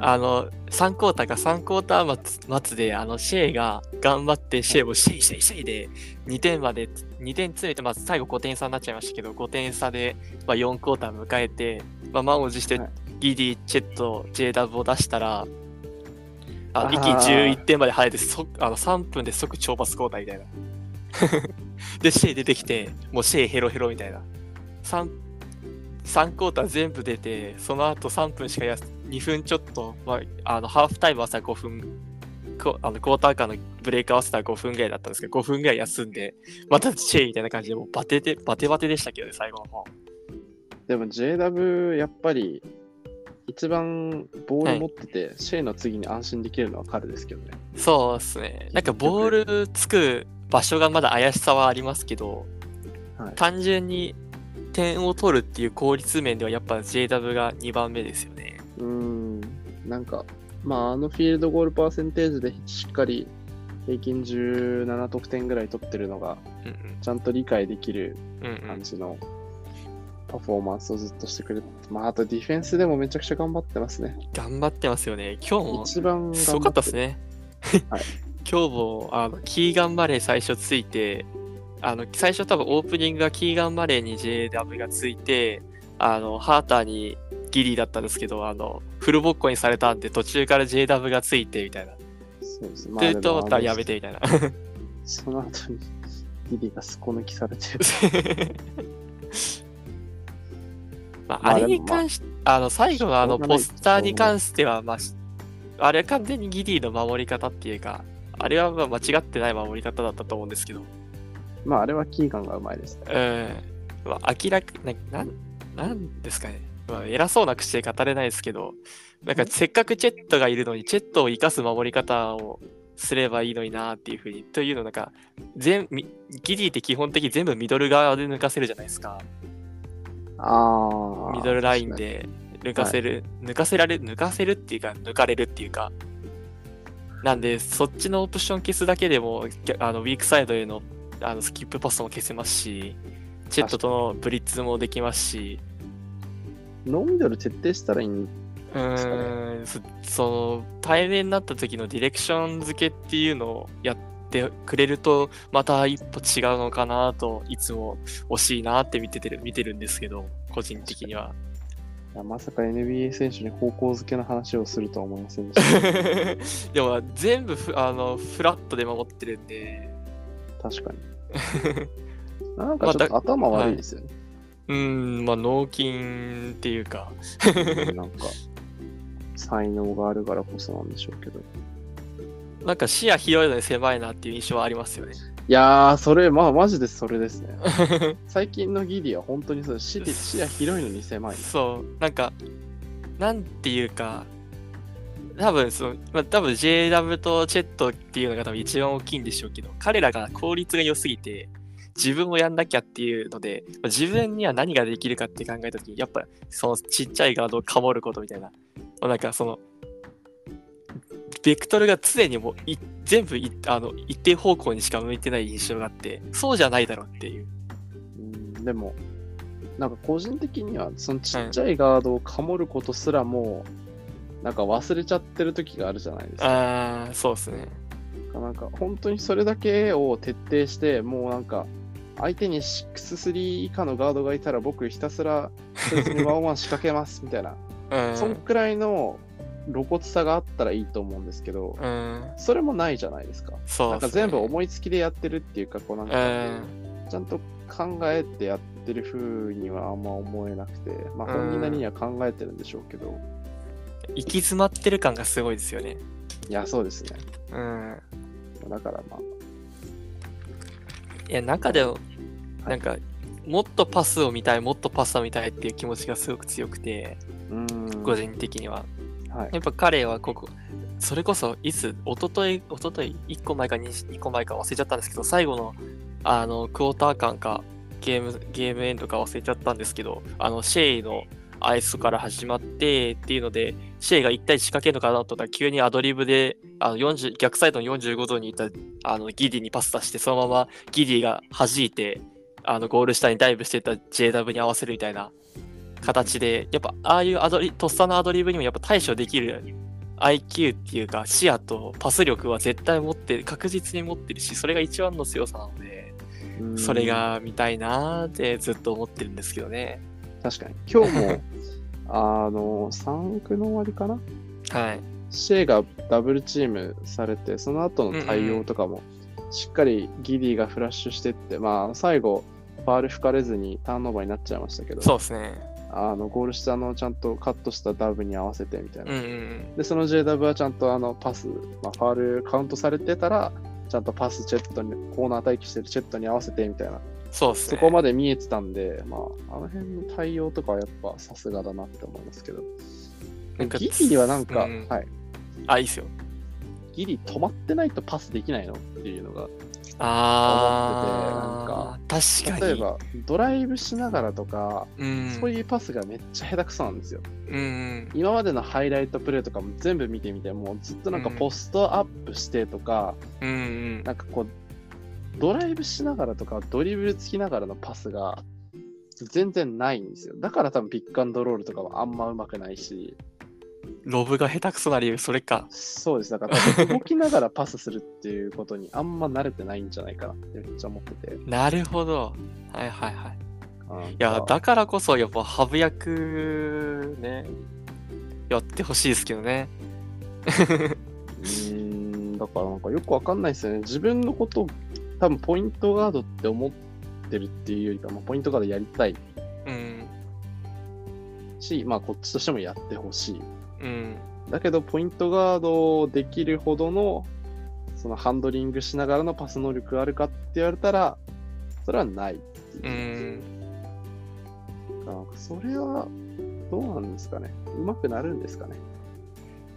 あの、3クォーターか3クォーター末末で、あの、シェイが頑張って、シェイをシェイシェイシェイで、2点まで、2点詰めて、まず最後5点差になっちゃいましたけど、5点差で、まあ、4クォーター迎えて、まあ、満を持してはい、ギディ、チェット、JW を出したら、ああー一気に11点まで入れて、そあの3分で即超パス交代みたいな。で、シェイ出てきて、もうシェイヘロヘロみたいな。3 3クォーター全部出て、その後3分しかやす、2分ちょっと、まあ、あの、ハーフタイムはさ、5分、こあのクォーター間のブレイク合わせたら5分ぐらいだったんですけど、5分ぐらい休んで、またチェイみたいな感じで、もうバテて、バテバテでしたけどね、最後の方。でも JW やっぱり一番ボール持ってて、シェイの次に安心できるのは彼ですけどね。そうですね。なんかボールつく場所がまだ怪しさはありますけど、はい単純に点を取るっていう効率面ではやっぱ JW が2番目ですよね。うーん、なんか、まあ、あのフィールドゴールパーセンテージでしっかり平均17得点ぐらい取ってるのが、うんちゃんと理解できるうん。うんうん。パフォーマンスをずっとしてくれて、まあ、あとディフェンスでもめちゃくちゃ頑張ってますね。頑張ってますよね。今日も一番すごかったですね。はい 今日もあのキーガン・マレー最初ついて、あの最初多分オープニングがキーガン・マレーに JW がついて、あのハーターにギリだったんですけど、あの、フルボッコにされたんで、途中から JW がついてみたいな。そうです。で、と思ったらやめて。てみたいな。その後にギリがすこ抜きされてる。まあ、まああれに関して、あの、最後のあのポスターに関しては、まあ、しあれは完全にギリの守り方っていうか、あれはまあ間違ってない守り方だったと思うんですけど、まあ、あれはキーガンがうまいですね。うん。まあ、明らかな、なん、なんですかね。まあ、偉そうな口で語れないですけど、なんかせっかくチェットがいるのに、チェットを生かす守り方をすればいいのになっていうふうに、というのなんか、全、みギリって基本的に全部ミドル側で抜かせるじゃないですか。ああ。ミドルラインで抜かせる、抜かせられ、抜かせるっていうか、抜かれるっていうか。なんで、そっちのオプション消すだけでも、あのウィークサイドへのあのスキップパスも消せますし、チェットとのブリッツもできますし、ノーミドル徹底したらいいんうーん、そその対面になった時のディレクション付けっていうのをやってくれると、また一歩違うのかなと、いつも惜しいなって見ててる見てるんですけど、個人的には。いやまさか NBA 選手に方向づけの話をするとは思いませんでした。でも全部フあのフラットで守ってるんで、確かに。なんかちょっと頭悪いですよね。うーん、まあ脳筋っていうか、なんか、才能があるからこそなんでしょうけど。なんか視野広いのに狭いなっていう印象はありますよね。いやー、それ、まあ、マジでそれですね。最近のギリは本当にそう視視野広いのに狭い。そう、なんか、なんていうか、多分その、まあ、多分 JW とチェットっていうのが多分一番大きいんでしょうけど、彼らが効率が良すぎて、自分もやんなきゃっていうので、まあ自分には何ができるかって考えたときに、やっぱそのちっちゃいガードをかもることみたいな、まあなんかその、ベクトルが常にもうい全部いあの一定方向にしか向いてない印象があって、そうじゃないだろうっていう。うんでも、なんか個人的には、そのちっちゃいガードをかもることすらもう、なんか忘れちゃってる時があるじゃないですか。ああ、そうですね。なんか本当にそれだけを徹底して、もうなんか、相手に6-3以下のガードがいたら僕ひたすらそいつにワンワン仕掛けますみたいな、うん。そんくらいの露骨さがあったらいいと思うんですけど、うん。それもないじゃないですか。そうなんか全部思いつきでやってるっていうか、こうなんうか、ん。ちゃんと考えてやってる風にはあんま思えなくて、まあ本人なりには考えてるんでしょうけど、行き詰まってる感がすごいですよね。いや、そうですね。うん。だからまあ、いや、中でも、はいなんか、もっとパスを見たい、もっとパスを見たいっていう気持ちがすごく強くて、うーん。個人的には。はい。やっぱ彼はここ、それこそ、いつ、おととい、一昨日1個前か 2, 2個前か忘れちゃったんですけど、最後の、あの、クォーター間か、ゲーム、ゲームエンドか忘れちゃったんですけど、あの、シェイのアイスから始まってっていうので、シェイが一体仕掛けるのかなと思ったら、急にアドリブで、あの40逆サイドの45度にいたあのギディにパス出して、そのままギディが弾いて、あのゴール下にダイブしてた JW に合わせるみたいな形で、やっぱああいうアドリとっさのアドリブにもやっぱ対処できる IQ っていうか視野とパス力は絶対持ってる、確実に持ってるし、それが一番の強さなので、それが見たいなーってずっと思ってるんですけどね。確かに。今日も、あの、3区の終わりかな？はい。シェイがダブルチームされて、その後の対応とかも、しっかりギディがフラッシュしてって、まあ、最後、ファール吹かれずにターンオーバーになっちゃいましたけど、そうですね。あのゴール下のちゃんとカットしたダブに合わせてみたいな。うんうんで、その JW はちゃんとあのパス、まあ、ファールカウントされてたら、ちゃんとパスチェットに、コーナー待機してるチェットに合わせてみたいな、そうね。そこまで見えてたんで、まあ、あの辺の対応とかはやっぱさすがだなって思いますけど。なんかギリはなんか、うんはい。あ、いいっすよ。ギリ止まってないとパスできないのっていうのが、あー、確かに。例えばドライブしながらとか、うん、そういうパスがめっちゃ下手くそなんですよ。うんうん。今までのハイライトプレーとかも全部見てみて、もうずっとなんかうんポストアップしてとか、うんうん。なんかこう、ドライブしながらとか、ドリブルつきながらのパスが全然ないんですよ。だから多分ピックアンドロールとかはあんま上手くないし、ロブが下手くそな理由、それか。そうです。だから動きながらパスするっていうことにあんま慣れてないんじゃないかなってめっちゃ思ってて。なるほど。はいはいはい。いいや、だからこそ、やっぱハブ役ね、やってほしいですけどね。うーん、だからなんかよくわかんないですよね。自分のことを多分ポイントガードって思ってるっていうよりか、まあ、ポイントガードやりたいうん。し、まあこっちとしてもやってほしい。うん。だけど、ポイントガードできるほどの、そのハンドリングしながらのパス能力があるかって言われたら、それはないってういう。ん。なんかそれは、どうなんですかね。うまくなるんですかね。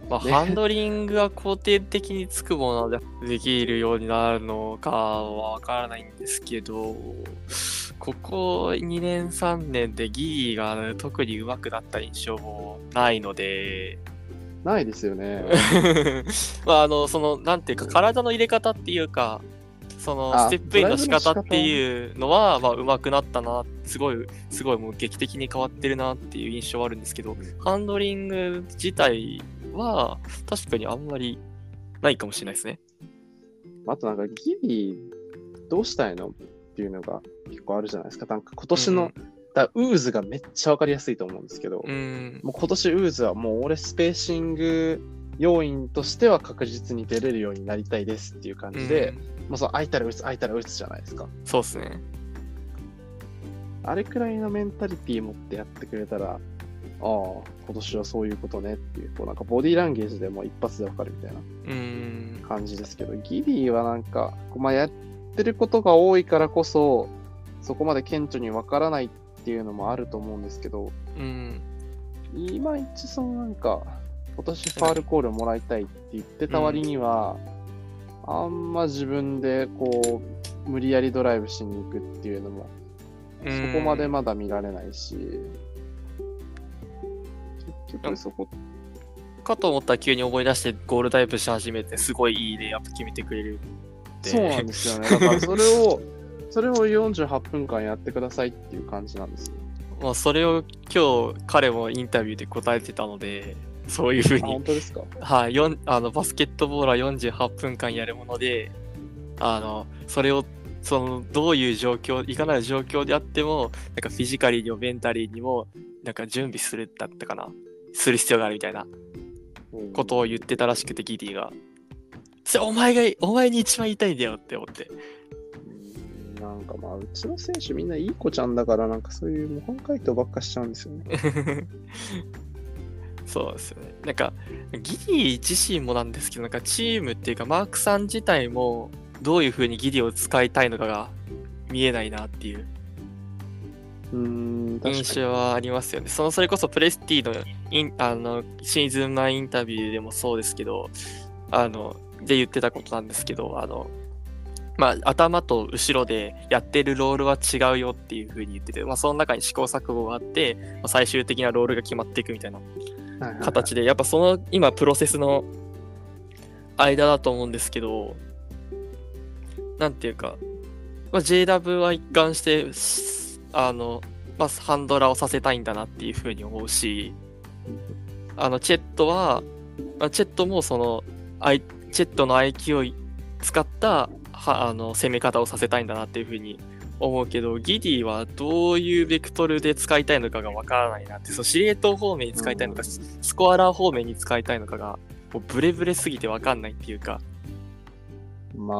まあ、ねハンドリングが肯定的につくものでできるようになるのかはわからないんですけど、ここ2年3年でギリが特に上手くなった印象もないので、ないですよね。まああの、その、なんていうか、体の入れ方っていうか、そのあステップインの仕方っていうのは、まあ、上手くなったな、すごい、すごいもう劇的に変わってるなっていう印象はあるんですけど、ハンドリング自体は、確かにあんまりないかもしれないですね。あとなんかギリどうしたいの？っていうのが結構あるじゃないですか。なんか今年の、だウーズがめっちゃわかりやすいと思うんですけど、うん。もう今年ウーズはもう俺スペーシング要員としては確実に出れるようになりたいですっていう感じで、もうその空いたら打つ、空いたら打つじゃないですか。そうですね。あれくらいのメンタリティー持ってやってくれたら、ああ、今年はそういうことねっていう、こうなんかボディーランゲージでもう一発でわかるみたいなうん。感じですけど、ギリはなんか、まあ、やってることが多いからこそ、そこまで顕著にわからないっていうのもあると思うんですけど、うん。いまいちそのなんか、今年ファールコールもらいたいって言ってた割には、あんま自分でこう、無理やりドライブしに行くっていうのも、そこまでまだ見られないし、結局そこ、かと思ったら急に思い出してゴールダイブし始めて、すごいいいレイアップ決めてくれる。そうなんですよね。だからそれを、それを48分間やってくださいっていう感じなんですよ。まあ、それを今日彼もインタビューで答えてたので、そういうふうあ、に本当ですか？はい、あのバスケットボールは48分間やるもので、あのそれをそのどういう状況、いかなる状況であっても、なんかフィジカリーにもメンタリーにも、なんか準備するだったかな、する必要があるみたいなうんことを言ってたらしくて、ギディが。それお前が、お前に一番言いたいんだよって思って。うんなんかまあ、うちの選手みんないい子ちゃんだから、なんかそういう模範解答ばっかしちゃうんですよね。そうですよね。なんか、ギディ自身もなんですけど、なんかチームっていうか、マークさん自体も、どういうふうにギディを使いたいのかが見えないなっていううーん、印象はありますよね。そのそれこそプレスティのインあのシーズン前インタビューでもそうですけど、あの、で言ってたことなんですけど、あの、まあ、頭と後ろでやってるロールは違うよっていうふうに言ってて、まあ、その中に試行錯誤があって、まあ、最終的なロールが決まっていくみたいな形で、やっぱその今プロセスの間だと思うんですけど、なんていうか、まあ、JW は一貫して、すあの、まあ、ハンドラーをさせたいんだなっていうふうに思うし、あの、チェットは、まあ、チェットもその、チェットの IQ を使ったはあの攻め方をさせたいんだなっていうふうに思うけど、ギディはどういうベクトルで使いたいのかがわからないなって、そう司令塔方面に使いたいのか、ススコアラー方面に使いたいのかが、もうブレブレすぎてわかんないっていうか、まあ、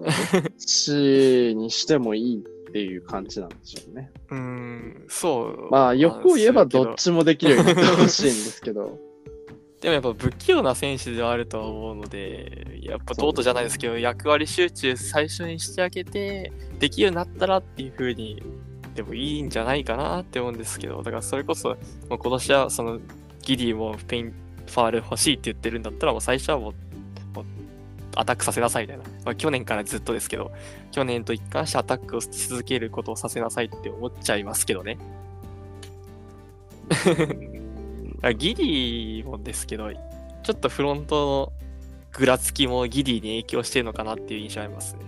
どっちにしてもいいっていう感じなんでしょうね。うーん、そう。まあ、欲を言えばどっちちもできるようになってほしいんですけど。でもやっぱ不器用な選手ではあるとは思うので、やっぱトートじゃないですけど、役割集中最初にしてあげて、できるようになったらっていう風に、でもいいんじゃないかなって思うんですけど、だからそれこそ、もう今年はそのギディもペインファール欲しいって言ってるんだったら、もう最初はもう、もうアタックさせなさいみたいな。まあ、去年からずっとですけど、去年と一貫してアタックをし続けることをさせなさいって思っちゃいますけどね。あギリもですけど、ちょっとフロントのぐらつきもギリに影響してるのかなっていう印象ありますね。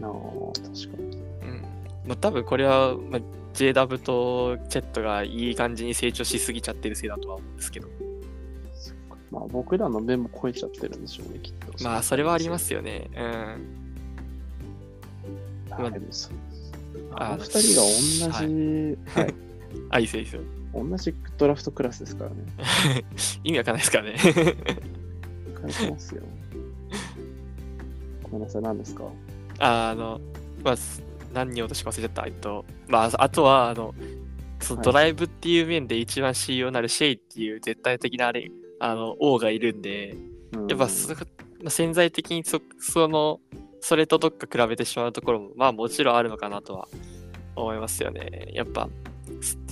なあ、確かに。うん。まあ、多分これは、まあ、JW とチェットがいい感じに成長しすぎちゃってるせいだとは思うんですけど。まあ、僕らの目も超えちゃってるんでしょうね、きっと。まあ、それはありますよね。うん。まあでもそうあの二人が同じ、はい、あ、いいですよ、いいですよ。同じドラフトクラスですからね。意味わかんないですからね。書いてますよ。ごめんなさい、何ですか？あの、まあ、す何言おうとしか忘れちゃった。えっと、まあ、あとは、あの、そのはいドライブっていう面で一番 CEO になるシェイっていう絶対的なあれ、あの、王がいるんで、やっぱそ、まあ潜在的にそ、その、それとどっか比べてしまうところも、まあもちろんあるのかなとは思いますよね。やっぱ、す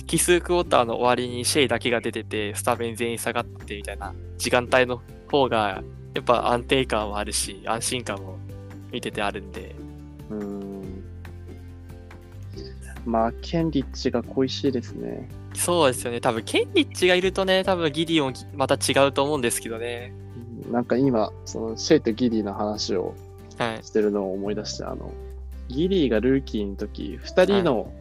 奇数クォーターの終わりにシェイだけが出てて、スタメン全員下がってみたいな時間帯の方が、やっぱ安定感はあるし、安心感も見ててあるんで、うん。うんまあ、ケンリッチが恋しいですね。そうですよね。多分、ケンリッチがいるとね、多分ギディオンまた違うと思うんですけどね。うんなんか今、そのシェイとギリーの話をはい。してるのを思い出して、あの、ギリーがルーキーの時、二人の、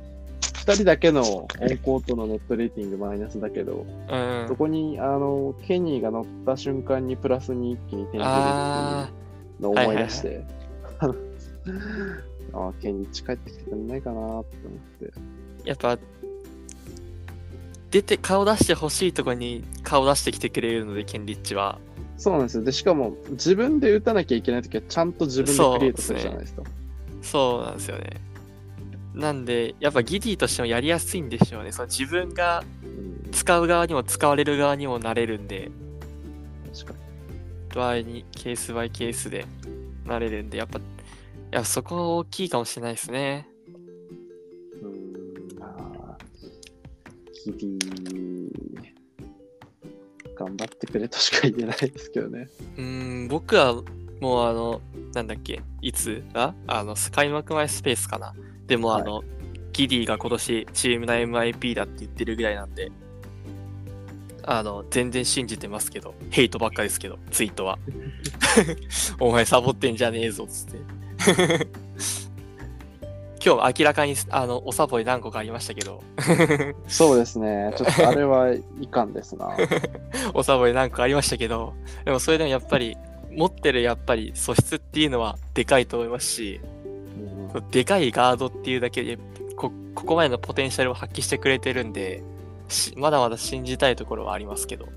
二、人だけのオンコートのネットレーティングマイナスだけど、うんそ。こに、あの、ケニーが乗った瞬間にプラスに一気に転じるっていうあのを思い出して、あのあケニー帰ってきてくれないかなって思って。ー、やっぱ、出て、顔出してほしいとこに顔出してきてくれるので、ケンリッチは。そうなんですよ。で、しかも自分で打たなきゃいけないときはちゃんと自分でクリエイトするじゃないですか。そうなんですよね。なんで、やっぱギディとしてもやりやすいんでしょうね。その自分がうん、使う側にも使われる側にもなれるんで、確か場合にケースバイケースでなれるんで、やっぱ、いや、そこは大きいかもしれないですね。に。うん、まあ、ギリ頑張ってくれとしか言えないですけどね。うーん、僕はもうあの、なんだっけ、いつああの、開幕前スペースかな。でもあの、ギディが今年チームの MIP だって言ってるぐらいなんで、あの、全然信じてますけど、ヘイトばっかですけど、ツイートは。お前サボってんじゃねえぞ、つって。今日明らかにあのおサボり何個かありましたけど、そうですね。ちょっとあれはいかんですな。おサボり何個かありましたけど、でもそれでもやっぱり、持ってるやっぱり素質っていうのはでかいと思いますし、うん でかいガードっていうだけでこ、ここまでのポテンシャルを発揮してくれてるんで、まだまだ信じたいところはありますけど。